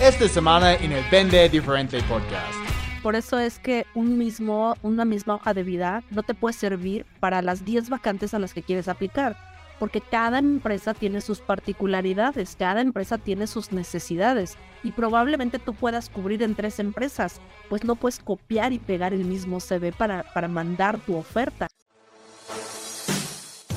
esta semana en el Vende Diferente Podcast. Por eso es que un mismo, una misma hoja de vida no te puede servir para las 10 vacantes a las que quieres aplicar, porque cada empresa tiene sus particularidades, cada empresa tiene sus necesidades y probablemente tú puedas cubrir en tres empresas, pues no puedes copiar y pegar el mismo CV para, para mandar tu oferta.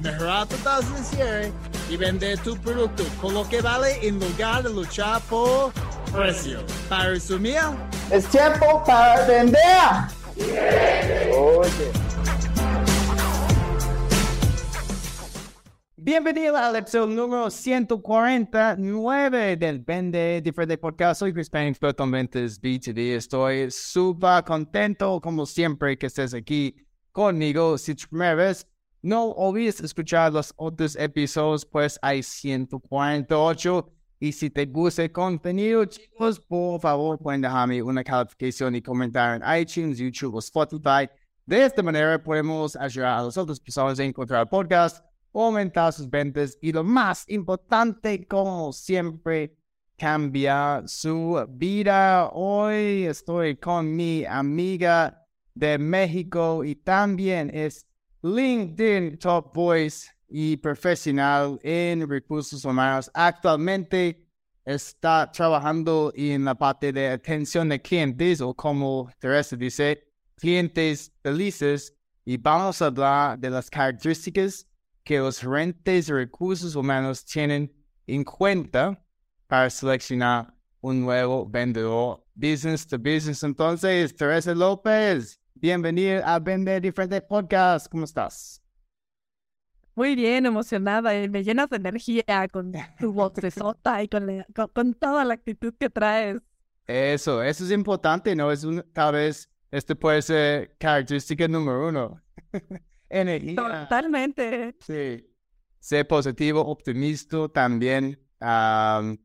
mejorar tu tasa financiera y vender tu producto con lo que vale en lugar de luchar por precio. Para resumir, Es tiempo para vender. Oye. Bienvenido al episodio número 149 del Vende Diferente Podcast. Soy Chris Payne, experto en ventas B2B. Estoy súper contento, como siempre, que estés aquí conmigo. Si es tu primera vez, no olvides escuchar los otros episodios, pues hay 148. Y si te gusta el contenido, chicos, por favor, pueden dejarme una calificación y comentario en iTunes, YouTube o Spotify. De esta manera podemos ayudar a las otras personas a encontrar el podcast aumentar sus ventas y lo más importante, como siempre, cambiar su vida. Hoy estoy con mi amiga de México y también es LinkedIn Top Voice y profesional en recursos humanos. Actualmente está trabajando en la parte de atención de clientes o como Teresa dice, clientes felices y vamos a hablar de las características que los gerentes de recursos humanos tienen en cuenta para seleccionar un nuevo vendedor business to business. Entonces, Teresa López, bienvenida a Vender Diferente Podcast. ¿Cómo estás? Muy bien, emocionada y me llenas de energía con tu voz sota y con, la- con, con toda la actitud que traes. Eso, eso es importante, ¿no? Es un, tal vez este puede ser característica número uno. Energía. Totalmente. Sí. Ser positivo, optimista también. Am,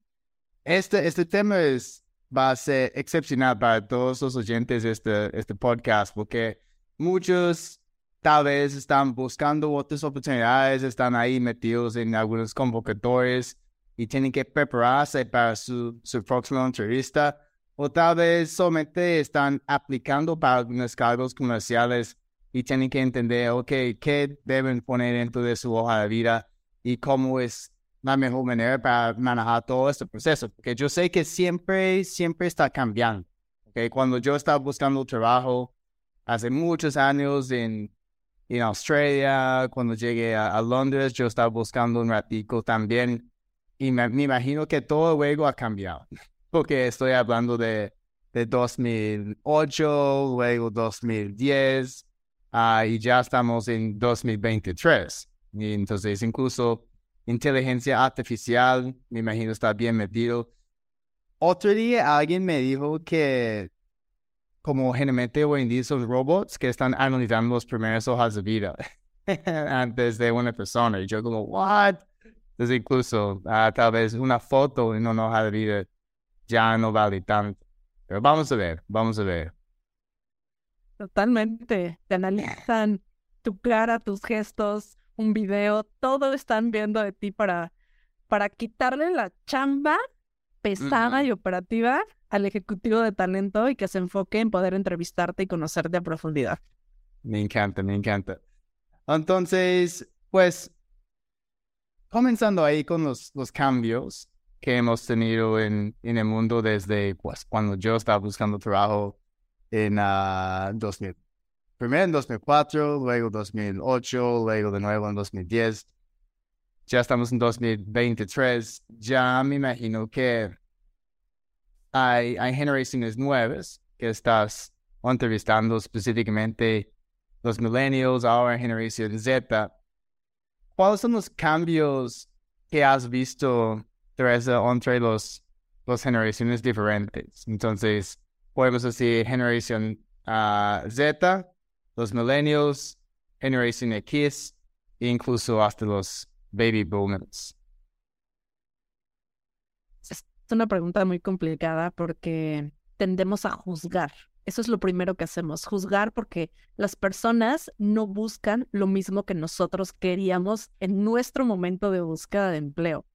este, este tema es, va a ser excepcional para todos los oyentes de este, este podcast porque muchos tal vez están buscando otras oportunidades, están ahí metidos en algunos convocatorios y tienen que prepararse para su, su próxima entrevista o tal vez solamente están aplicando para algunos cargos comerciales y tienen que entender, ok, qué deben poner dentro de su hoja de vida y cómo es la mejor manera para manejar todo este proceso. Porque yo sé que siempre, siempre está cambiando. Okay? Cuando yo estaba buscando trabajo hace muchos años en, en Australia, cuando llegué a, Londres, yo estaba buscando un ratico también. Y me, me imagino que todo luego ha cambiado. Porque estoy hablando de, de 2008, luego 2010, Ah, y ya estamos en 2023. Y entonces, incluso inteligencia artificial, me imagino, está bien metido. Otro día alguien me dijo que, como generalmente hoy en día son robots que están analizando las primeras hojas de vida antes de una persona. Y yo como, what? Entonces, incluso ah, tal vez una foto en una hoja de vida ya no vale tanto. Pero vamos a ver, vamos a ver. Totalmente. Te analizan tu cara, tus gestos, un video, todo están viendo de ti para, para quitarle la chamba pesada y operativa al ejecutivo de talento y que se enfoque en poder entrevistarte y conocerte a profundidad. Me encanta, me encanta. Entonces, pues, comenzando ahí con los, los cambios que hemos tenido en, en el mundo desde pues, cuando yo estaba buscando trabajo en ah, 2000. Primero en 2004, luego 2008, luego de nuevo en 2010. Ya estamos en 2023. Ya me imagino que hay, generaciones nuevas que estás entrevistando específicamente los millennials, ahora generación Z. ¿Cuáles son los cambios que has visto, Teresa, entre los, las generaciones diferentes? Entonces, podemos decir generación ah, Z, los millennials, Generation X, incluso hasta los baby boomers? Es una pregunta muy complicada porque tendemos a juzgar. Eso es lo primero que hacemos, juzgar porque las personas no buscan lo mismo que nosotros queríamos en nuestro momento de búsqueda de empleo.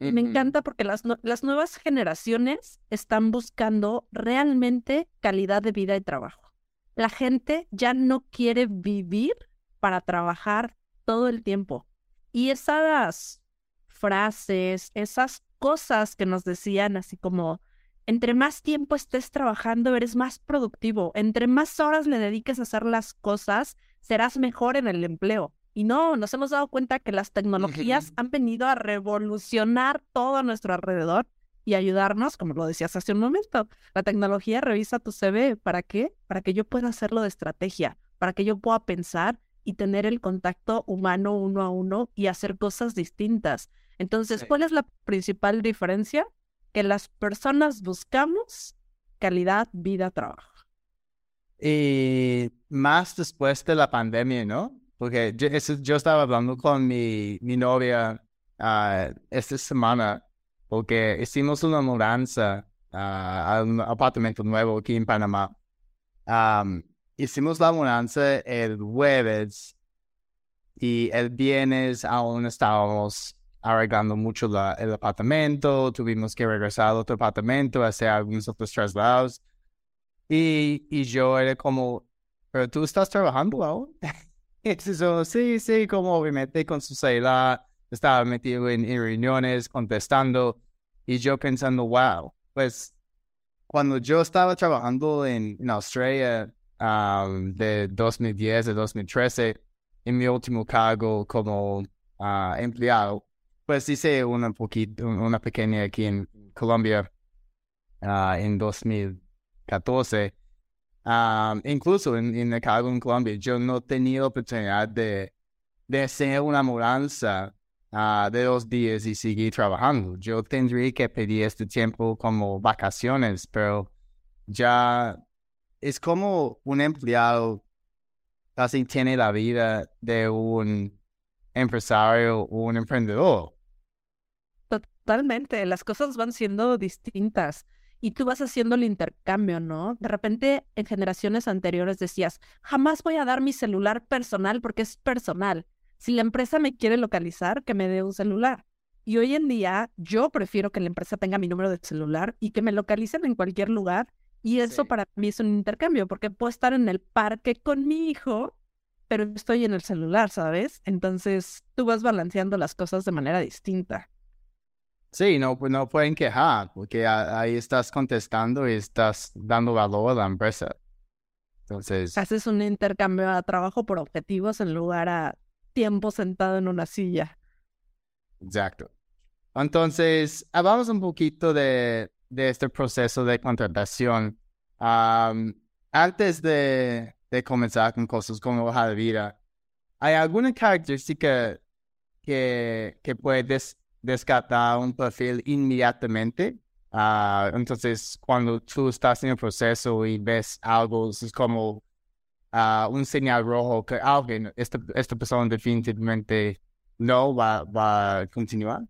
Me encanta porque las, las nuevas generaciones están buscando realmente calidad de vida y trabajo. La gente ya no quiere vivir para trabajar todo el tiempo. Y esas frases, esas cosas que nos decían así como, entre más tiempo estés trabajando, eres más productivo. Entre más horas le dediques a hacer las cosas, serás mejor en el empleo. Y no, nos hemos dado cuenta que las tecnologías han venido a revolucionar todo a nuestro alrededor y ayudarnos, como lo decías hace un momento. La tecnología revisa tu CV. ¿Para qué? Para que yo pueda hacerlo de estrategia, para que yo pueda pensar y tener el contacto humano uno a uno y hacer cosas distintas. Entonces, ¿cuál es la principal diferencia? Que las personas buscamos calidad, vida, trabajo. Y más después de la pandemia, ¿no? Porque yo, estaba hablando con mi, mi novia uh, esta semana porque hicimos una mudanza ah, a un apartamento nuevo aquí en Panamá. hicimos la mudanza el jueves y el viernes aún estábamos arreglando mucho el apartamento, tuvimos que regresar al otro apartamento, hacer algunos otros traslados. Y, y yo era como, pero tú estás trabajando aún. Entonces, sí, sí, como obviamente con su celular estaba metido en, reuniones, contestando, y yo pensando, wow, pues cuando yo estaba trabajando en, Australia de 2010 a 2013, en mi último cargo como ah, empleado, pues hice una, poquito, una pequeña aquí en Colombia ah, en 2014. incluso en, el cargo en Colombia, yo no tenía oportunidad de, de hacer una mudanza De dos días y seguir trabajando. Yo tendría que pedir este tiempo como vacaciones, pero ya es como un empleado casi tiene la vida de un empresario o un emprendedor. Totalmente, las cosas van siendo distintas y tú vas haciendo el intercambio, ¿no? De repente en generaciones anteriores decías, jamás voy a dar mi celular personal porque es personal. Si la empresa me quiere localizar, que me dé un celular. Y hoy en día yo prefiero que la empresa tenga mi número de celular y que me localicen en cualquier lugar. Y eso para mí es un intercambio, porque puedo estar en el parque con mi hijo, pero estoy en el celular, ¿sabes? Entonces tú vas balanceando las cosas de manera distinta. Sí, no, pues no pueden quejar, porque ahí estás contestando y estás dando valor a la empresa. Entonces. Haces un intercambio a trabajo por objetivos en lugar a tiempo sentado en una silla. Exacto. Entonces, hablamos un poquito de, de este proceso de contratación. antes de, comenzar con cosas como hoja de vida, ¿hay alguna característica que, que puedes descartar un perfil inmediatamente? Ah, entonces, cuando tú estás en el proceso y ves algo, es como un señal rojo que alguien, esta, esta persona definitivamente no va, va a continuar?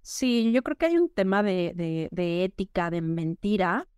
Sí, yo creo que hay un tema de, de, de ética, de mentira,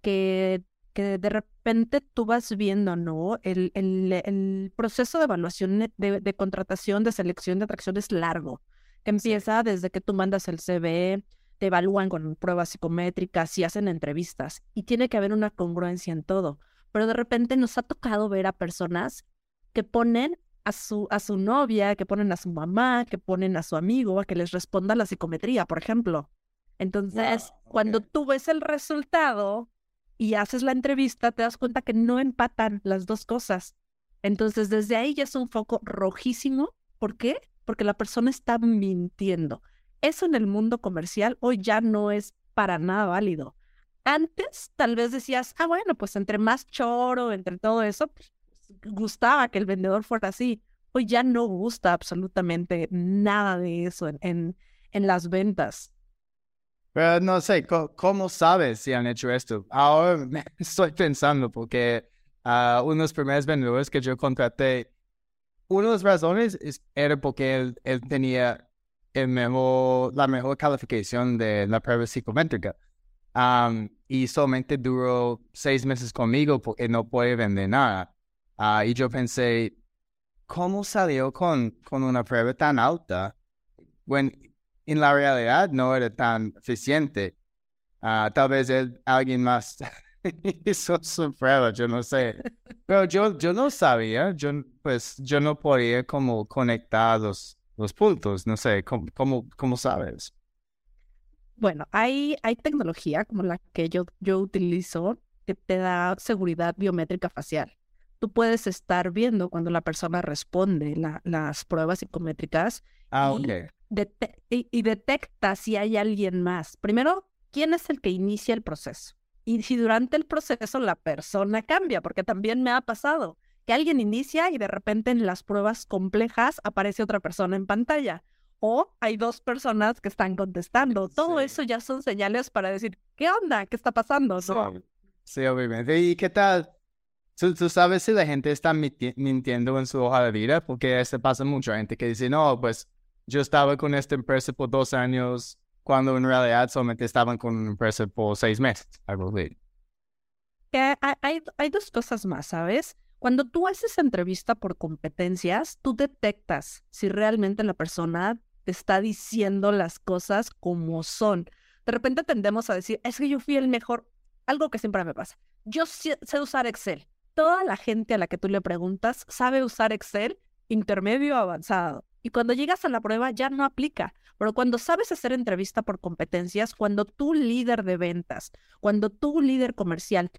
que, que de repente tú vas viendo, ¿no? El, el, el proceso de evaluación de, de, contratación, de selección, de atracción es largo, que empieza desde que tú mandas el CV, te evalúan con pruebas psicométricas y hacen entrevistas, y tiene que haber una congruencia en todo pero de repente nos ha tocado ver a personas que ponen a su, a su novia, que ponen a su mamá, que ponen a su amigo a que les responda la psicometría, por ejemplo. Entonces, cuando tú ves el resultado y haces la entrevista, te das cuenta que no empatan las dos cosas. Entonces, desde ahí ya es un foco rojísimo. ¿Por qué? Porque la persona está mintiendo. Eso en el mundo comercial hoy ya no es para nada válido. Antes tal vez decías, ah, bueno, pues entre más choro, entre todo eso, pues, gustaba que el vendedor fuera así. Hoy ya no gusta absolutamente nada de eso en, en, las ventas. Pero no sé, ¿cómo, sabes si han hecho esto? Ahora me estoy pensando porque a uno de los primeros vendedores que yo contraté, una de las razones es, era porque él, él tenía el mejor, la mejor calificación de la prueba psicométrica. Y solamente duró seis meses conmigo porque no puede vender nada. Ah, y yo pensé, ¿cómo salió con, con una prueba tan alta? Bueno, en la realidad no era tan eficiente. Ah, tal vez él, alguien más hizo su prueba, yo no sé. Pero yo, yo no sabía, yo, pues yo no podía como conectar los, los puntos, no sé, ¿cómo, cómo, sabes? Bueno, hay, hay tecnología como la que yo, yo utilizo que te da seguridad biométrica facial. Tú puedes estar viendo cuando la persona responde las pruebas psicométricas ah, y, y detecta si hay alguien más. Primero, ¿quién es el que inicia el proceso? Y si durante el proceso la persona cambia, porque también me ha pasado que alguien inicia y de repente en las pruebas complejas aparece otra persona en pantalla. O hay dos personas que están contestando. Todo eso ya son señales para decir, ¿qué onda? ¿Qué está pasando? Sí, obviamente. ¿Y qué tal? ¿Tú, sabes si la gente está mintiendo en su hoja de vida? Porque se pasa mucha gente que dice, no, pues yo estaba con esta empresa por dos años, cuando en realidad solamente estaban con una empresa por seis meses, algo así. Hay, hay dos cosas más, ¿sabes? Cuando tú haces entrevista por competencias, tú detectas si realmente la persona está diciendo las cosas como son. De repente tendemos a decir, es que yo fui el mejor. Algo que siempre me pasa. Yo sé usar Excel. Toda la gente a la que tú le preguntas sabe usar Excel intermedio avanzado. Y cuando llegas a la prueba ya no aplica. Pero cuando sabes hacer entrevista por competencias, cuando tú líder de ventas, cuando tú líder comercial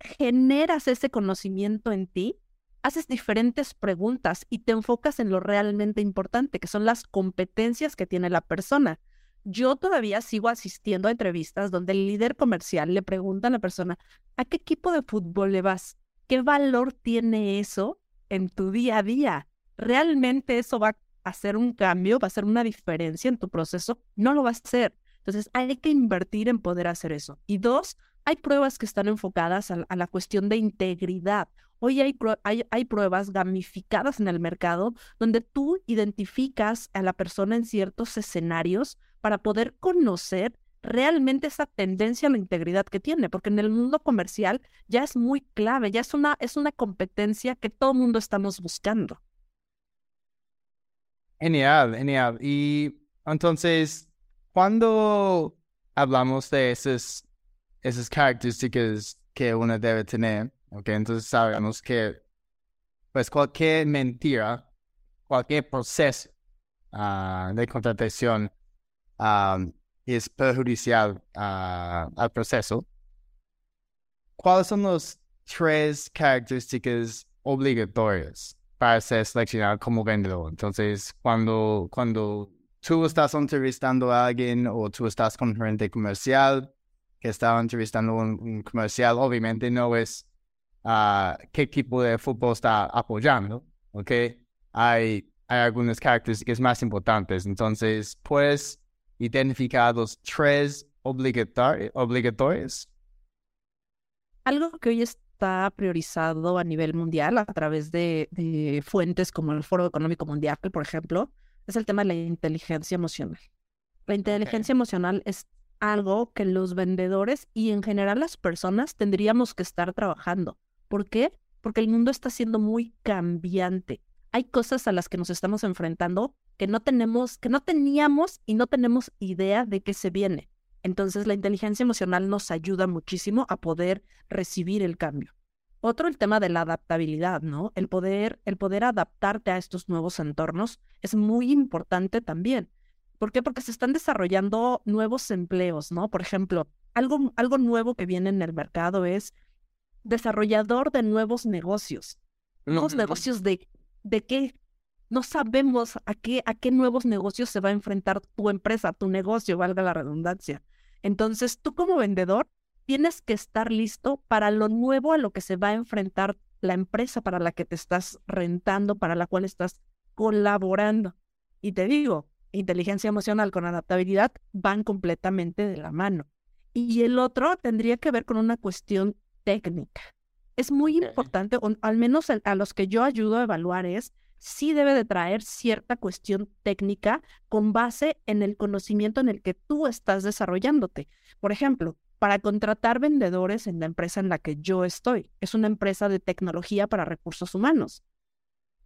generas ese conocimiento en ti, haces diferentes preguntas y te enfocas en lo realmente importante, que son las competencias que tiene la persona. Yo todavía sigo asistiendo a entrevistas donde el líder comercial le pregunta a la persona, ¿a qué equipo de fútbol le vas? ¿Qué valor tiene eso en tu día a día? ¿Realmente eso va a hacer un cambio, va a hacer una diferencia en tu proceso? No lo va a hacer. Entonces hay que invertir en poder hacer eso. Y dos, hay pruebas que están enfocadas a, la cuestión de integridad. Hoy hay, hay, pruebas gamificadas en el mercado donde tú identificas a la persona en ciertos escenarios para poder conocer realmente esa tendencia a la integridad que tiene, porque en el mundo comercial ya es muy clave, ya es una, es una competencia que todo el mundo estamos buscando. Genial, genial. Y entonces, cuando hablamos de esos esas características que uno debe tener, ¿ok? Entonces sabemos que, pues cualquier mentira, cualquier proceso ah, de contratación es perjudicial ah, al proceso. ¿Cuáles son las tres características obligatorias para ser seleccionado como vendedor? Entonces, cuando, cuando tú estás entrevistando a alguien o tú estás con gerente comercial, que estaba entrevistando un, comercial, obviamente no es uh, qué tipo de fútbol está apoyando, ¿ok? Hay, hay algunas características más importantes. Entonces, puedes identificar los tres obligatorios. Algo que hoy está priorizado a nivel mundial a través de, de fuentes como el Foro Económico Mundial, por ejemplo, es el tema de la inteligencia emocional. La inteligencia emocional es algo que los vendedores y en general las personas tendríamos que estar trabajando. ¿Por qué? Porque el mundo está siendo muy cambiante. Hay cosas a las que nos estamos enfrentando que no tenemos, que no teníamos y no tenemos idea de qué se viene. Entonces la inteligencia emocional nos ayuda muchísimo a poder recibir el cambio. Otro, el tema de la adaptabilidad, ¿no? El poder, el poder adaptarte a estos nuevos entornos es muy importante también. ¿Por qué? Porque se están desarrollando nuevos empleos, ¿no? Por ejemplo, algo, algo nuevo que viene en el mercado es desarrollador de nuevos negocios. ¿Nuevos negocios de, de qué? No sabemos a qué, a qué nuevos negocios se va a enfrentar tu empresa, tu negocio, valga la redundancia. Entonces, tú como vendedor tienes que estar listo para lo nuevo a lo que se va a enfrentar la empresa para la que te estás rentando, para la cual estás colaborando. Y te digo, inteligencia emocional con adaptabilidad van completamente de la mano. Y el otro tendría que ver con una cuestión técnica. es muy importante, o al menos a los que yo ayudo a evaluar es, sí debe de traer cierta cuestión técnica con base en el conocimiento en el que tú estás desarrollándote. Por ejemplo, para contratar vendedores en la empresa en la que yo estoy, es una empresa de tecnología para recursos humanos.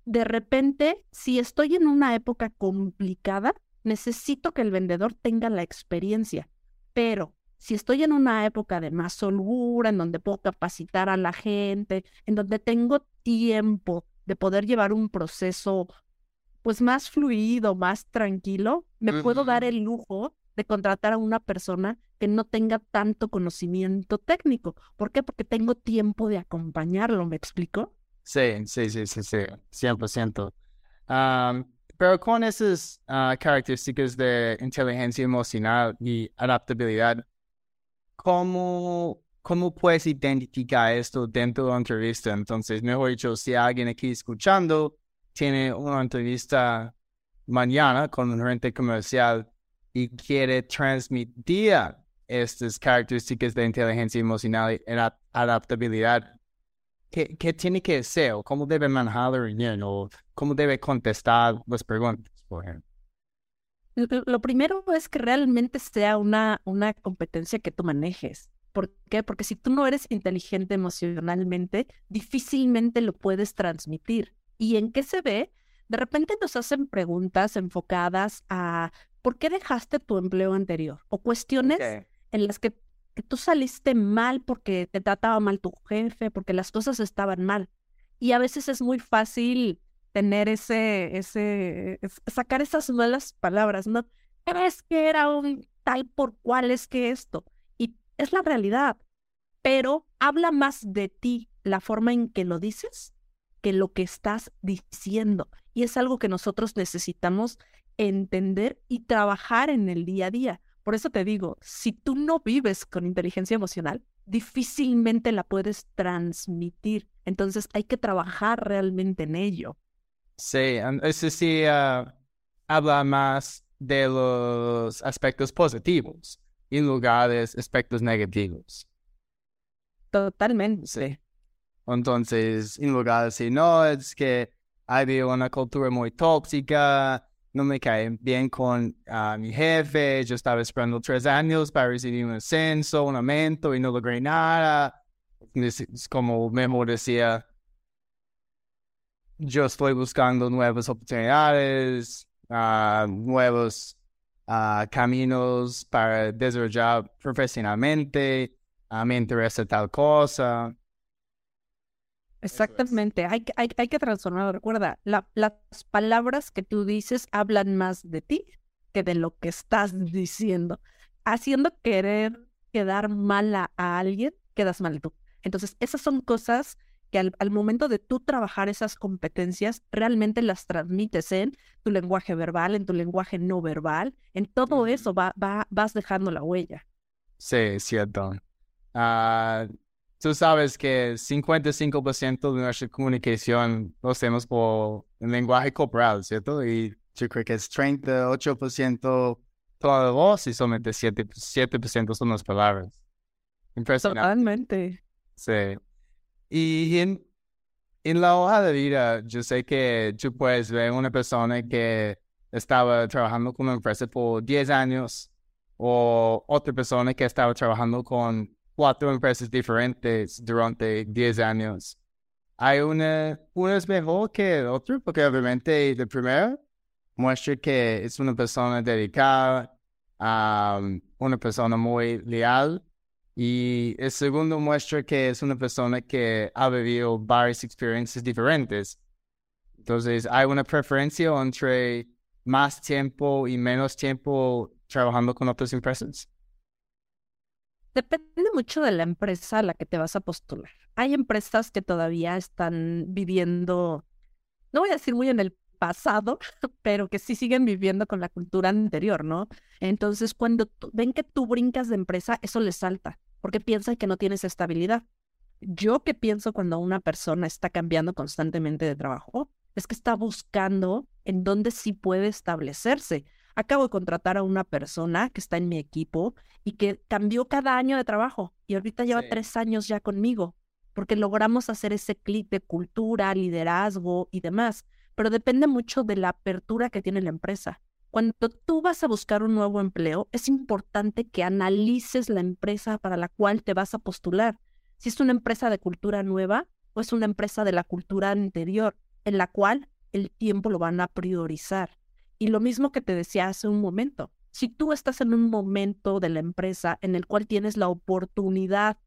De repente, si estoy en una época complicada, necesito que el vendedor tenga la experiencia, pero si estoy en una época de más holgura, en donde puedo capacitar a la gente, en donde tengo tiempo de poder llevar un proceso pues más fluido, más tranquilo, me puedo dar el lujo de contratar a una persona que no tenga tanto conocimiento técnico. ¿Por qué? Porque tengo tiempo de acompañarlo, ¿me explico? Sí, sí, sí, sí, sí, 100%. pero con esas ah, características de inteligencia emocional y adaptabilidad, ¿cómo, ¿cómo puedes identificar esto dentro de una entrevista? Entonces, mejor dicho, si alguien aquí escuchando tiene una entrevista mañana con un gerente comercial y quiere transmitir estas características de inteligencia emocional y adaptabilidad, ¿qué, qué tiene que ser? ¿O cómo debe manejarlo ¿O cómo debe contestar las preguntas, por ejemplo? Lo primero es que realmente sea una, una competencia que tú manejes. ¿Por qué? Porque si tú no eres inteligente emocionalmente, difícilmente lo puedes transmitir. ¿Y en qué se ve? De repente nos hacen preguntas enfocadas a ¿por qué dejaste tu empleo anterior? O cuestiones en las que, que, tú saliste mal porque te trataba mal tu jefe, porque las cosas estaban mal. Y a veces es muy fácil tener ese, ese, sacar esas malas palabras, ¿no? ¿Crees que era un tal por cual es que esto? Y es la realidad, pero habla más de ti la forma en que lo dices que lo que estás diciendo. Y es algo que nosotros necesitamos entender y trabajar en el día a día. Por eso te digo, si tú no vives con inteligencia emocional, difícilmente la puedes transmitir. Entonces hay que trabajar realmente en ello. Sí, eso sí ah, habla más de los aspectos positivos en lugar de aspectos negativos. Totalmente. Sí. Entonces, en lugar de decir, no, es que hay una cultura muy tóxica, no me cae bien con ah, mi jefe, yo estaba esperando tres años para recibir un ascenso, un aumento y no logré nada. Es como mejor decía, yo estoy buscando nuevas oportunidades, uh, nuevos uh, caminos para desarrollar profesionalmente, me interesa tal cosa. Exactamente, hay, hay, hay que transformarlo. Recuerda, las palabras que tú dices hablan más de ti que de lo que estás diciendo. Haciendo querer quedar mal a alguien, quedas mal tú. Entonces, esas son cosas que al, momento de tú trabajar esas competencias, realmente las transmites en tu lenguaje verbal, en tu lenguaje no verbal, en todo eso va, va, vas dejando la huella. Sí, cierto. Ah, tú sabes que 55% de nuestra comunicación lo hacemos por el lenguaje corporal, ¿cierto? Y yo creo que es 38% toda la voz y solamente 7%, 7 son las palabras. Impresionante. Totalmente. Sí. Y en, en la hoja de vida, yo sé que tú puedes ver una persona que estaba trabajando con una empresa por 10 años o otra persona que estaba trabajando con cuatro empresas diferentes durante 10 años. Hay una, una es mejor que el otro, porque obviamente el primero muestra que es una persona dedicada, una persona muy leal y el segundo muestra que es una persona que ha vivido varias experiencias diferentes. Entonces, hay una preferencia entre más tiempo y menos tiempo trabajando con otras empresas. Depende mucho de la empresa a la que te vas a postular. Hay empresas que todavía están viviendo, no voy a decir muy en el pasado, pero que sí siguen viviendo con la cultura anterior, ¿no? Entonces, cuando ven que tú brincas de empresa, eso les salta porque piensan que no tienes estabilidad. Yo que pienso cuando una persona está cambiando constantemente de trabajo, es que está buscando en dónde sí puede establecerse. Acabo de contratar a una persona que está en mi equipo y que cambió cada año de trabajo y ahorita lleva tres años ya conmigo. porque logramos hacer ese clic de cultura, liderazgo y demás, pero depende mucho de la apertura que tiene la empresa. Cuando tú vas a buscar un nuevo empleo, es importante que analices la empresa para la cual te vas a postular. Si es una empresa de cultura nueva o es una empresa de la cultura anterior, en la cual el tiempo lo van a priorizar. Y lo mismo que te decía hace un momento, si tú estás en un momento de la empresa en el cual tienes la oportunidad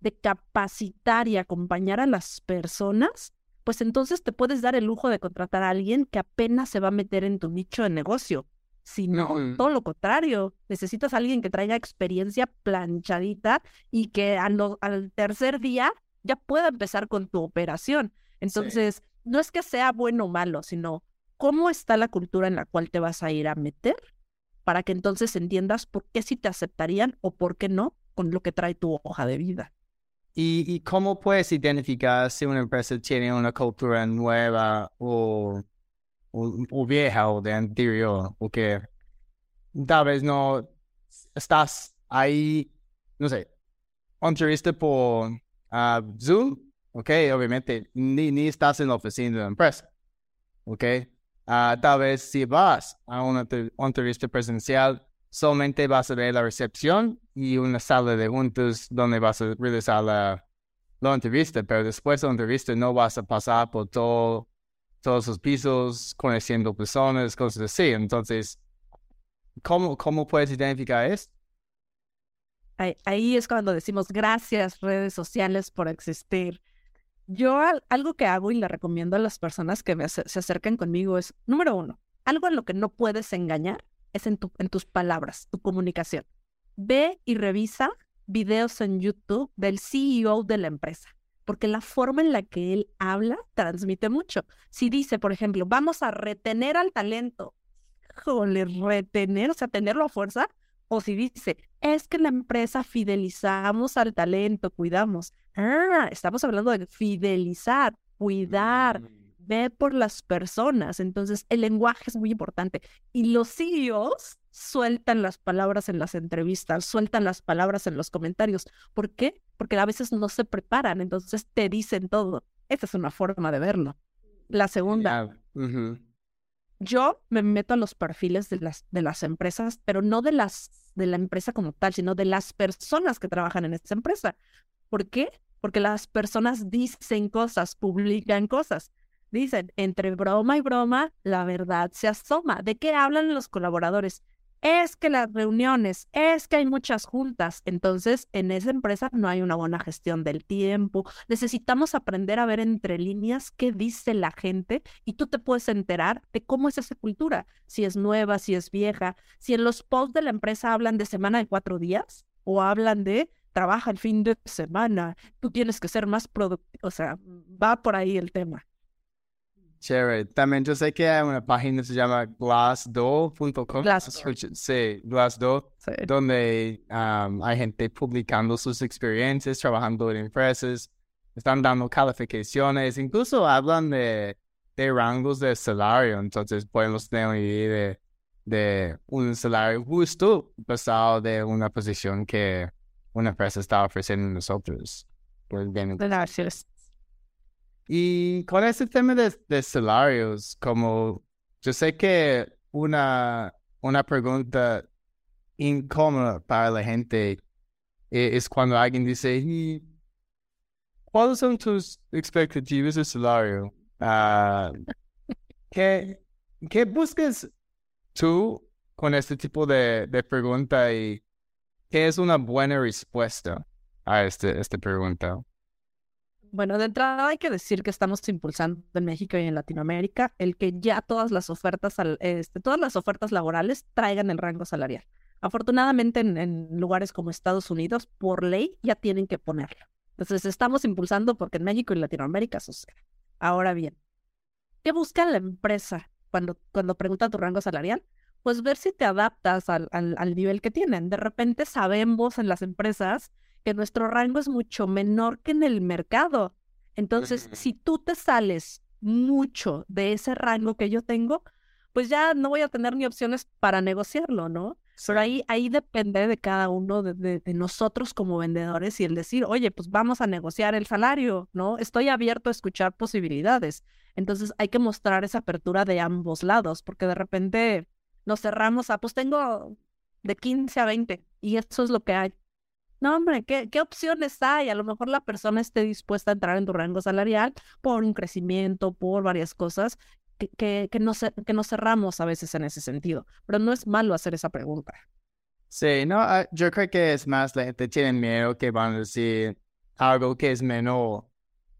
de capacitar y acompañar a las personas, pues entonces te puedes dar el lujo de contratar a alguien que apenas se va a meter en tu nicho de negocio. Si no, todo lo contrario, necesitas a alguien que traiga experiencia planchadita y que al, tercer día ya pueda empezar con tu operación. Entonces, no es que sea bueno o malo, sino cómo está la cultura en la cual te vas a ir a meter para que entonces entiendas por qué sí te aceptarían o por qué no con lo que trae tu hoja de vida. ¿Y, cómo puedes identificar si una empresa tiene una cultura nueva o, o, vieja o de anterior? Porque tal vez no estás ahí, no sé, entrevista por uh, Zoom, ok, obviamente ni, ni estás en la oficina de la empresa, ok. Uh, tal vez si vas a una entrevista presencial, solamente vas a ver la recepción y una sala de juntos donde vas a realizar la, la entrevista, pero después de la entrevista no vas a pasar por todo, todos los pisos, conociendo personas, cosas así. Entonces, ¿cómo, cómo puedes identificar esto? Ahí, es cuando decimos gracias redes sociales por existir. Yo algo que hago y le recomiendo a las personas que se acercan conmigo es, número uno, algo en lo que no puedes engañar es en, tu, en tus palabras, tu comunicación. Ve y revisa videos en YouTube del CEO de la empresa, porque la forma en la que él habla transmite mucho. Si dice, por ejemplo, vamos a retener al talento, jole, retener, o sea, tenerlo a fuerza, o si dice, es que la empresa fidelizamos al talento, cuidamos. Ah, estamos hablando de fidelizar, cuidar, mm ve por las personas. Entonces, el lenguaje es muy importante. Y los CEOs sueltan las palabras en las entrevistas, sueltan las palabras en los comentarios. ¿Por qué? Porque a veces no se preparan, entonces te dicen todo. Esa es una forma de verlo. La segunda, yo me meto a los perfiles de las, de las empresas, pero no de, las, de la empresa como tal, sino de las personas que trabajan en esta empresa. ¿Por qué? Porque las personas dicen cosas, publican cosas. Dicen, entre broma y broma, la verdad se asoma. ¿De qué hablan los colaboradores? Es que las reuniones, es que hay muchas juntas. Entonces, en esa empresa no hay una buena gestión del tiempo. Necesitamos aprender a ver entre líneas qué dice la gente y tú te puedes enterar de cómo es esa cultura, si es nueva, si es vieja, si en los posts de la empresa hablan de semana de cuatro días o hablan de trabaja el fin de semana, tú tienes que ser más productivo, o sea, va por ahí el tema. Chévere. También yo sé que hay una página que se llama glassdoor.com. Glassdoor. Sí, Glassdoor, donde hay gente publicando sus experiencias, trabajando en empresas, están dando calificaciones, incluso hablan de, de rangos de salario, entonces podemos tener una idea de, de un salario justo pasado de una posición que una empresa está ofreciendo a nosotros. Pues. Gracias. Y con ese tema de, salarios, como yo sé que una, una pregunta incómoda para la gente e, es, cuando alguien dice, ¿cuáles son tus expectativas de salario? Ah, ¿qué, ¿Qué buscas tú con este tipo de, de pregunta y qué es una buena respuesta a este, esta pregunta? Bueno, de entrada hay que decir que estamos impulsando en México y en Latinoamérica el que ya todas las ofertas, este, todas las ofertas laborales traigan el rango salarial. Afortunadamente en, lugares como Estados Unidos, por ley, ya tienen que ponerlo. Entonces estamos impulsando porque en México y Latinoamérica sucede. Ahora bien, ¿qué busca la empresa cuando, cuando pregunta tu rango salarial? Pues ver si te adaptas al, al nivel que tienen. De repente sabemos en las empresas que nuestro rango es mucho menor que en el mercado. Entonces, si tú te sales mucho de ese rango que yo tengo, pues ya no voy a tener ni opciones para negociarlo, ¿no? Pero ahí, ahí depende de cada uno de, de, nosotros como vendedores y el decir, oye, pues vamos a negociar el salario, ¿no? Estoy abierto a escuchar posibilidades. Entonces hay que mostrar esa apertura de ambos lados, porque de repente nos cerramos a, pues tengo de 15 a 20 y eso es lo que hay. No, hombre, ¿qué, ¿qué opciones hay? A lo mejor la persona esté dispuesta a entrar en tu rango salarial por un crecimiento, por varias cosas que, que, que, nos, que nos cerramos a veces en ese sentido. Pero no es malo hacer esa pregunta. Sí, no, ah, yo creo que es más la gente tiene miedo que van a decir algo que es menor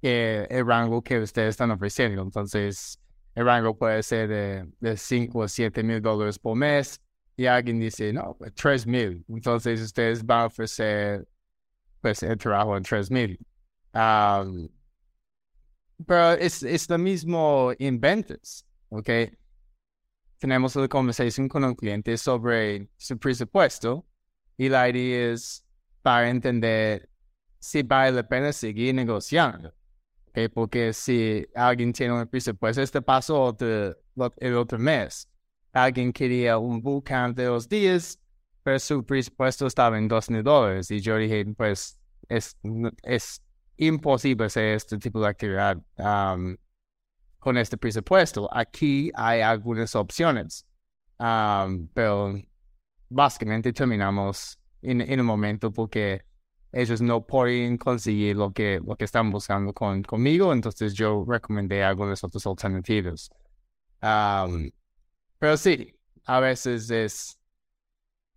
que el rango que ustedes están ofreciendo. Entonces, el rango puede ser de, de 5 o 7 mil dólares por mes y alguien dice, no, 3 pues, mil. Entonces ustedes van a ofrecer pues, el trabajo en 3 mil. pero es, es lo mismo en ventas, ¿ok? Tenemos una conversación con un cliente sobre su presupuesto y la idea es para entender si vale la pena seguir negociando. ¿okay? Porque si alguien tiene un presupuesto, este pasó el otro mes alguien quería un bootcamp de dos días, pero su presupuesto estaba en dos mil dólares. Y yo dije, pues es, es imposible hacer este tipo de actividad con este presupuesto. Aquí hay algunas opciones, pero básicamente terminamos en, en un momento porque ellos no pueden conseguir lo que, lo que están buscando con, conmigo, entonces yo recomendé algunas otras alternativas. Pero sí, a veces es,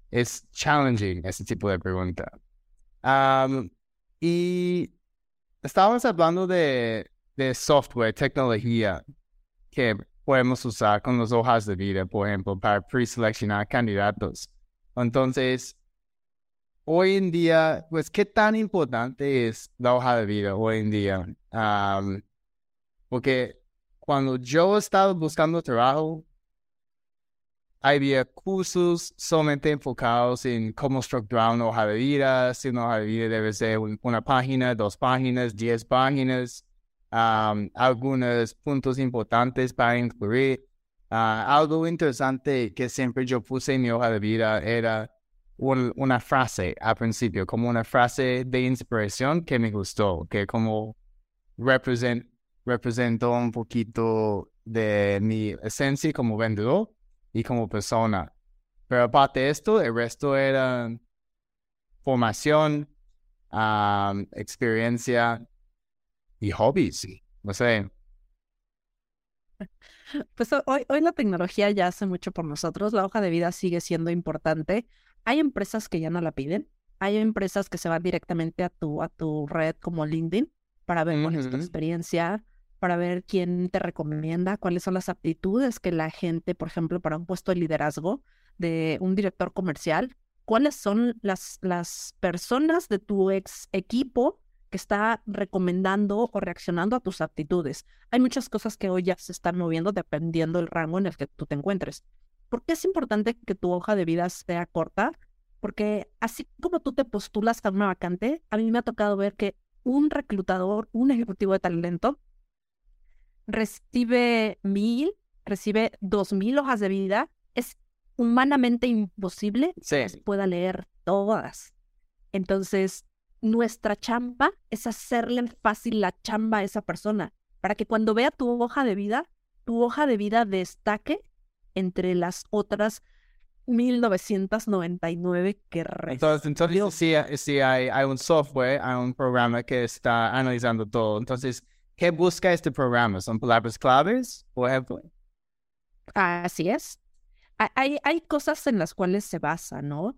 es challenging ese tipo de pregunta. y estábamos hablando de, de software, tecnología que podemos usar con las hojas de vida, por ejemplo, para preseleccionar candidatos. Entonces, hoy en día, pues, ¿qué tan importante es la hoja de vida hoy en día? porque cuando yo estaba buscando trabajo, había cursos solamente enfocados en cómo estructurar una hoja de vida, si una hoja de vida debe ser una página, dos páginas, diez páginas, algunos puntos importantes para incluir. Ah, algo interesante que siempre yo puse en mi hoja de vida era una frase al principio, como una frase de inspiración que me gustó, que como represent, representó un poquito de mi esencia como vendedor y como persona. Pero aparte de esto, el resto era formación, experiencia y hobbies. No sé. Pues hoy, hoy la tecnología ya hace mucho por nosotros. La hoja de vida sigue siendo importante. Hay empresas que ya no la piden. Hay empresas que se van directamente a tu, a tu red como LinkedIn para ver cuál es tu experiencia, para ver quién te recomienda, cuáles son las aptitudes que la gente, por ejemplo, para un puesto de liderazgo de un director comercial, cuáles son las, las personas de tu ex equipo que está recomendando o reaccionando a tus aptitudes. Hay muchas cosas que hoy ya se están moviendo dependiendo del rango en el que tú te encuentres. ¿Por qué es importante que tu hoja de vida sea corta? Porque así como tú te postulas a una vacante, a mí me ha tocado ver que un reclutador, un ejecutivo de talento, recibe mil, recibe dos mil hojas de vida, es humanamente imposible que pueda leer todas. Entonces, nuestra chamba es hacerle fácil la chamba a esa persona para que cuando vea tu hoja de vida, tu hoja de vida destaque entre las otras 1999 que Entonces, entonces sí, sí hay, hay un software, hay un programa que está analizando todo. Entonces, ¿Qué busca este programa? ¿Son palabras claves, por ejemplo? Así es. Hay, hay cosas en las cuales se basa, ¿no?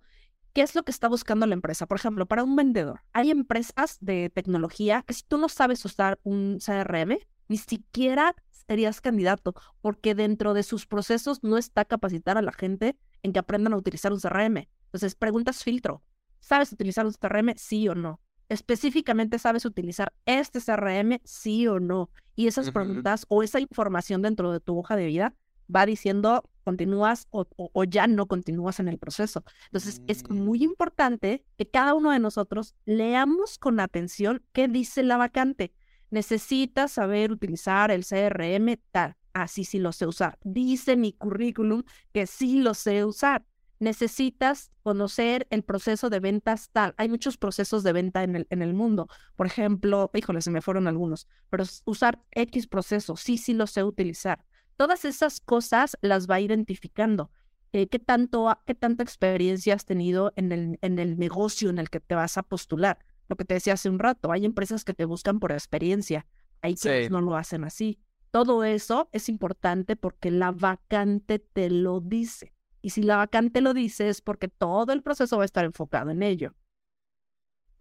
¿Qué es lo que está buscando la empresa? Por ejemplo, para un vendedor, hay empresas de tecnología que si tú no sabes usar un CRM, ni siquiera serías candidato, porque dentro de sus procesos no está capacitar a la gente en que aprendan a utilizar un CRM. Entonces, preguntas filtro. ¿Sabes utilizar un CRM? Sí o no específicamente sabes utilizar este CRM, sí o no. Y esas preguntas o esa información dentro de tu hoja de vida va diciendo continúas o, ya no continúas en el proceso. Entonces, es mm. muy importante que cada uno de nosotros leamos con atención qué dice la vacante. Necesitas saber utilizar el CRM tal. Así sí lo sé usar. Dice mi currículum que sí lo sé usar. Necesitas conocer el proceso de ventas tal. Hay muchos procesos de venta en el, en el mundo. Por ejemplo, híjole, se me fueron algunos, pero usar X proceso, sí, sí lo sé utilizar. Todas esas cosas las va identificando. Eh, ¿qué, tanto, ¿Qué tanta experiencia has tenido en el, en el negocio en el que te vas a postular? Lo que te decía hace un rato, hay empresas que te buscan por experiencia, hay que no lo hacen así. Todo eso es importante porque la vacante te lo dice. Y si la vacante lo dice es porque todo el proceso va a estar enfocado en ello.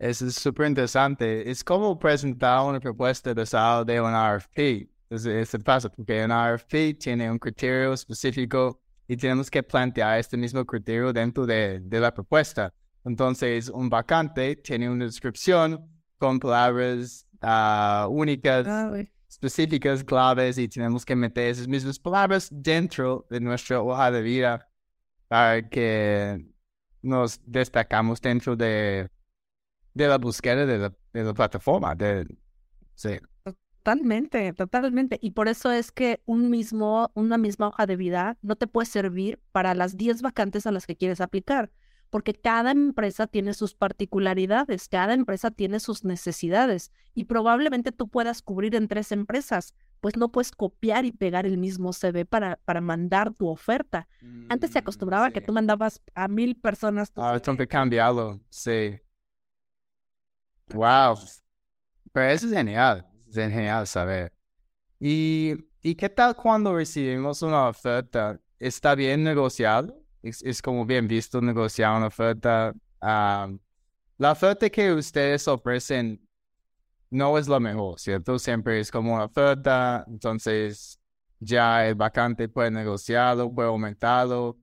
Eso es súper interesante. Es como presentar una propuesta de saldo de un RFP. Eso pasa porque un RFP tiene un criterio específico y tenemos que plantear este mismo criterio dentro de, de la propuesta. Entonces, un vacante tiene una descripción con palabras uh, únicas, específicas, claves, y tenemos que meter esas mismas palabras dentro de nuestra hoja de vida para que nos destacamos dentro de, de la búsqueda de la, de la plataforma. De, sí. Totalmente, totalmente. Y por eso es que un mismo, una misma hoja de vida no te puede servir para las 10 vacantes a las que quieres aplicar, porque cada empresa tiene sus particularidades, cada empresa tiene sus necesidades y probablemente tú puedas cubrir en tres empresas, pues no puedes copiar y pegar el mismo CV para, para mandar tu oferta. Antes se mm, acostumbraba a que tú mandabas a mil personas. Tu ah, tengo que cambiarlo, sí. Wow. Pero eso es genial es genial saber. ¿Y, ¿Y qué tal cuando recibimos una oferta? ¿Está bien negociado? Es, como bien visto negociar una oferta. la oferta que ustedes ofrecen no es la mejor, ¿cierto? Siempre es como una oferta, entonces ya el vacante puede negociarlo, puede aumentarlo,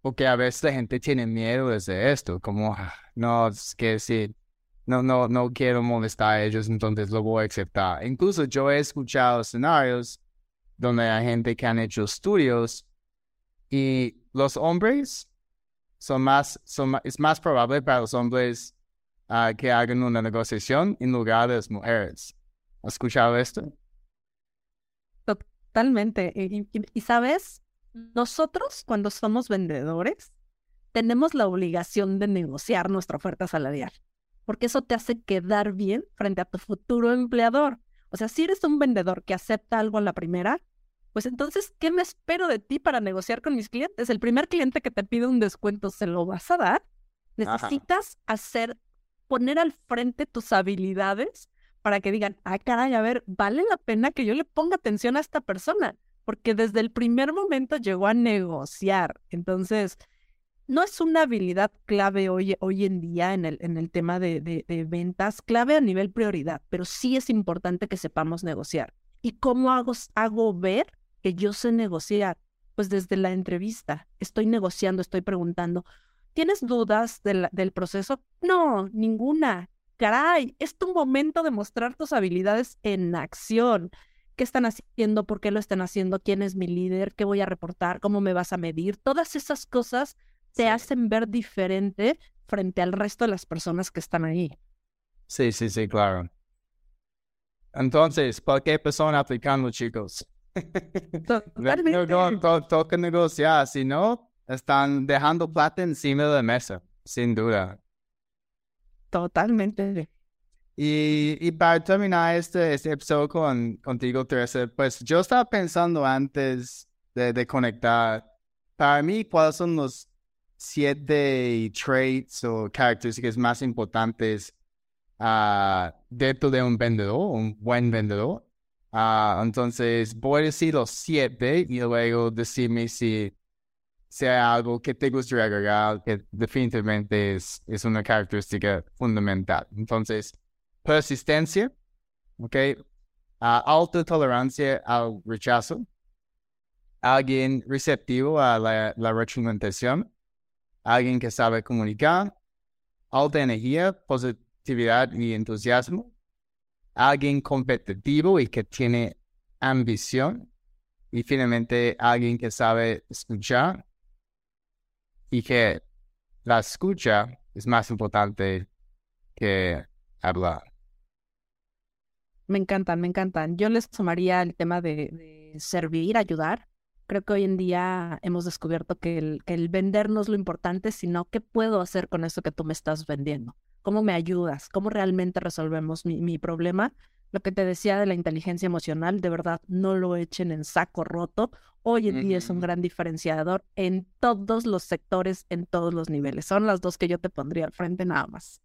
porque a veces la gente tiene miedo de esto, como, ah, no, es que si no, no, no quiero molestar a ellos, entonces lo voy a aceptar. Incluso yo he escuchado escenarios donde hay gente que han hecho estudios y los hombres son más, son, es más probable para los hombres ah, que hagan una negociación en lugar de las mujeres. ¿Has escuchado esto? Totalmente. y sabes, nosotros cuando somos vendedores tenemos la obligación de negociar nuestra oferta salarial porque eso te hace quedar bien frente a tu futuro empleador. O sea, si eres un vendedor que acepta algo a la primera, pues entonces, ¿qué me espero de ti para negociar con mis clientes? El primer cliente que te pide un descuento, ¿se lo vas a dar? Necesitas hacer, poner al frente tus habilidades para que digan, ah, caray, a ver, vale la pena que yo le ponga atención a esta persona, porque desde el primer momento llegó a negociar. Entonces, no es una habilidad clave hoy, hoy en día en el, en el tema de, de, ventas, clave a nivel prioridad, pero sí es importante que sepamos negociar. ¿Y cómo hago, hago ver que yo sé negociar? Pues desde la entrevista, estoy negociando, estoy preguntando, ¿tienes dudas del, del proceso? No, ninguna. Caray, es tu momento de mostrar tus habilidades en acción. ¿Qué están haciendo? ¿Por qué lo están haciendo? ¿Quién es mi líder? ¿Qué voy a reportar? ¿Cómo me vas a medir? Todas esas cosas te hacen ver diferente frente al resto de las personas que están ahí. Sí, sí, sí, claro. Entonces, ¿por qué persona aplicando, chicos? no, no, toca negociar, si no, están dejando plata encima de la mesa, sin duda. Totalmente. Y, y para terminar este, este episodio con, contigo, Teresa, pues yo estaba pensando antes de, de conectar, para mí, ¿cuáles son los siete traits o características más importantes uh, dentro de un vendedor, un buen vendedor. Uh, entonces, voy a decir los siete y luego decirme si, sea algo que te gustaría agregar, que definitivamente es, es una característica fundamental. Entonces, persistencia, ¿ok? Uh, alta tolerancia al rechazo, alguien receptivo a la, la retroalimentación, alguien que sabe comunicar, alta energía, positividad y entusiasmo, alguien competitivo y que tiene ambición, y finalmente alguien que sabe escuchar y que la escucha es más importante que hablar. Me encantan, me encantan. Yo les sumaría el tema de, servir, ayudar, Creo que hoy en día hemos descubierto que el, que el vender no es lo importante, sino qué puedo hacer con eso que tú me estás vendiendo. ¿Cómo me ayudas? ¿Cómo realmente resolvemos mi, mi problema? Lo que te decía de la inteligencia emocional, de verdad, no lo echen en saco roto. Hoy en día es un gran diferenciador en todos los sectores, en todos los niveles. Son las dos que yo te pondría al frente nada más.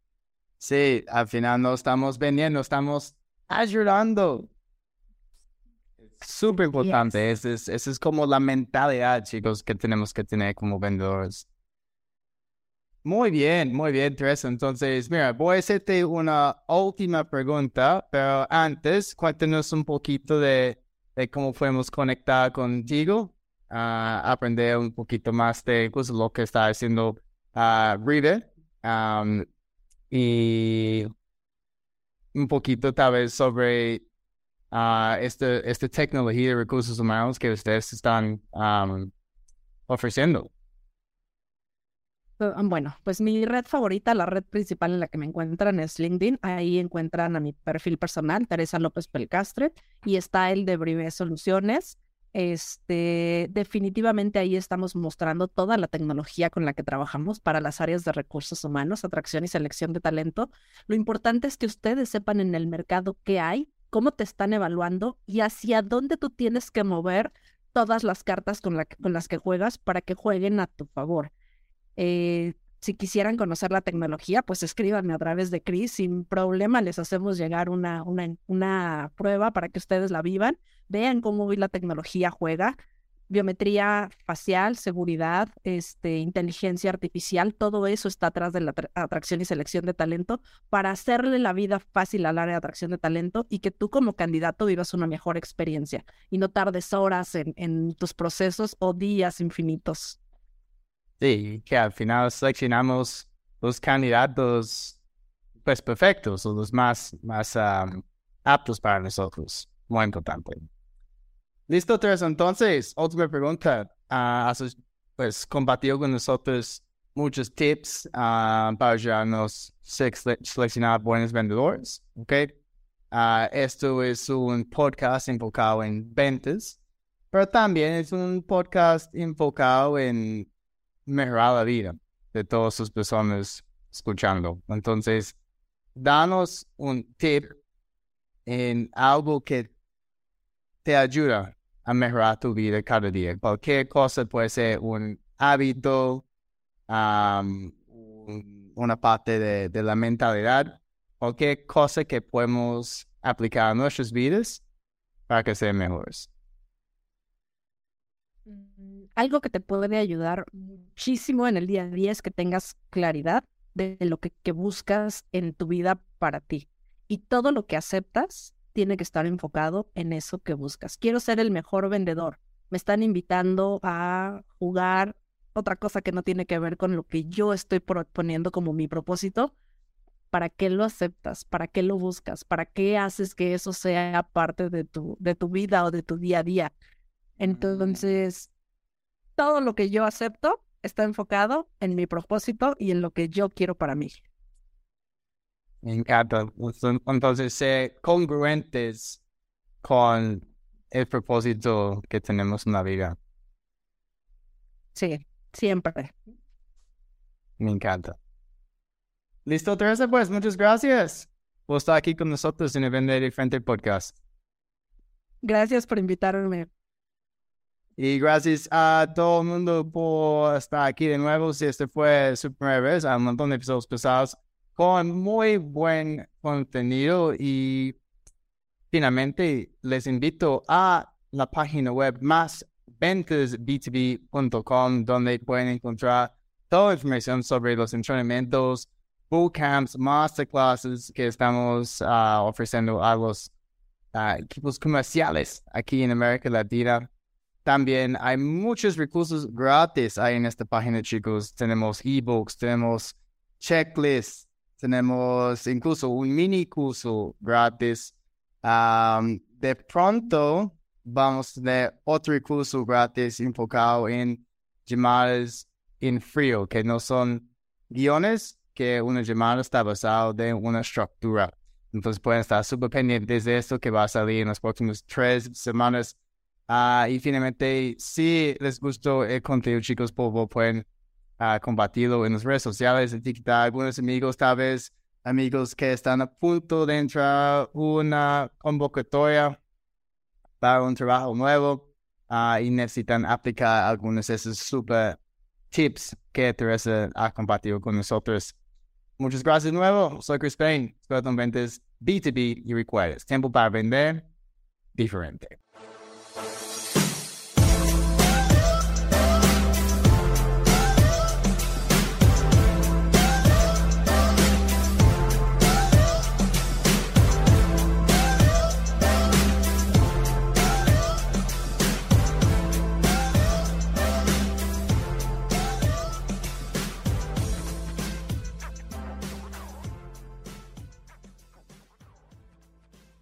Sí, al final no estamos vendiendo, estamos ayudando. Súper importante. Esa es, es como la mentalidad, chicos, que tenemos que tener como vendedores. Muy bien, muy bien, Teresa. Entonces, mira, voy a hacerte una última pregunta, pero antes, cuéntanos un poquito de, cómo podemos conectar contigo, uh, aprender un poquito más de pues, lo que está haciendo uh, River um, y un poquito tal vez sobre uh, este, esta tecnología de recursos humanos que ustedes están ofreciendo. Bueno, pues mi red favorita, la red principal en la que me encuentran es LinkedIn. Ahí encuentran a mi perfil personal, Teresa López Pelcastre, y está el de Brive Soluciones. Este, definitivamente ahí estamos mostrando toda la tecnología con la que trabajamos para las áreas de recursos humanos, atracción y selección de talento. Lo importante es que ustedes sepan en el mercado qué hay, cómo te están evaluando y hacia dónde tú tienes que mover todas las cartas con, con las que juegas para que jueguen a tu favor. Eh, si quisieran conocer la tecnología, pues escríbanme a través de Cris, sin problema les hacemos llegar una, una, una prueba para que ustedes la vivan, vean cómo la tecnología juega, biometría facial, seguridad, este, inteligencia artificial, todo eso está atrás de la atracción y selección de talento para hacerle la vida fácil al área de atracción de talento y que tú como candidato vivas una mejor experiencia y no tardes horas en tus procesos o días infinitos. Sí, que al final seleccionamos los candidatos pues perfectos o los más, más aptos para nosotros. Muy importante. Listo, Teresa. Entonces, última pregunta. Uh, pues compartido con nosotros muchos tips uh, para ayudarnos a seleccionar buenos vendedores. ¿ok? Uh, esto es un podcast enfocado en ventas, pero también es un podcast enfocado en mejorar la vida de todas sus personas escuchando. Entonces, danos un tip en algo que te ayuda a mejorar tu vida cada día. Cualquier cosa puede ser un hábito, una parte de, de, la mentalidad, cualquier cosa que podemos aplicar a nuestras vidas para que sean mejores. Mm, algo que te puede ayudar muchísimo en el día a día es que tengas claridad de lo que, buscas en tu vida para ti. Y todo lo que aceptas tiene que estar enfocado en eso que buscas. Quiero ser el mejor vendedor. Me están invitando a jugar otra cosa que no tiene que ver con lo que yo estoy proponiendo como mi propósito. ¿Para qué lo aceptas? ¿Para qué lo buscas? ¿Para qué haces que eso sea parte de tu, de tu vida o de tu día a día? Mm. Entonces, todo lo que yo acepto está enfocado en mi propósito y en lo que yo quiero para mí. Me encanta. Entonces, ser congruentes con el propósito que tenemos en la vida. Sí, siempre. Me encanta. Listo, Teresa, pues muchas gracias por estar aquí con nosotros en el Vender Diferente Podcast. Gracias por invitarme. Y gracias a todo el mundo por estar aquí de nuevo. Si este fue su primera vez, hay un montón de episodios pasados con muy buen contenido. Y finalmente les invito a la página web más ventasb2b.com donde pueden encontrar toda la información sobre los entrenamientos, bootcamps, masterclasses que estamos uh, ofreciendo a los uh, equipos comerciales aquí en América Latina. También hay muchos recursos gratis ahí en esta página, chicos. Tenemos ebooks, tenemos checklists, tenemos incluso un mini curso gratis. de pronto vamos a tener otro recurso gratis enfocado en llamadas en frío, que no son guiones, que una llamada está basada en una estructura. Entonces pueden estar súper pendientes de esto que va a salir en las próximas tres semanas Ah, y finalmente, si les gustó el contenido, chicos, por pueden ah, compartirlo en las redes sociales, etiquetar a algunos amigos, tal vez amigos que están a punto de entrar una convocatoria para un trabajo nuevo ah, y necesitan aplicar algunos de esos super tips que Teresa ha compartido con nosotros. Muchas gracias de nuevo. Soy Chris Payne, experto en ventas B2B y requieres tiempo para vender diferente.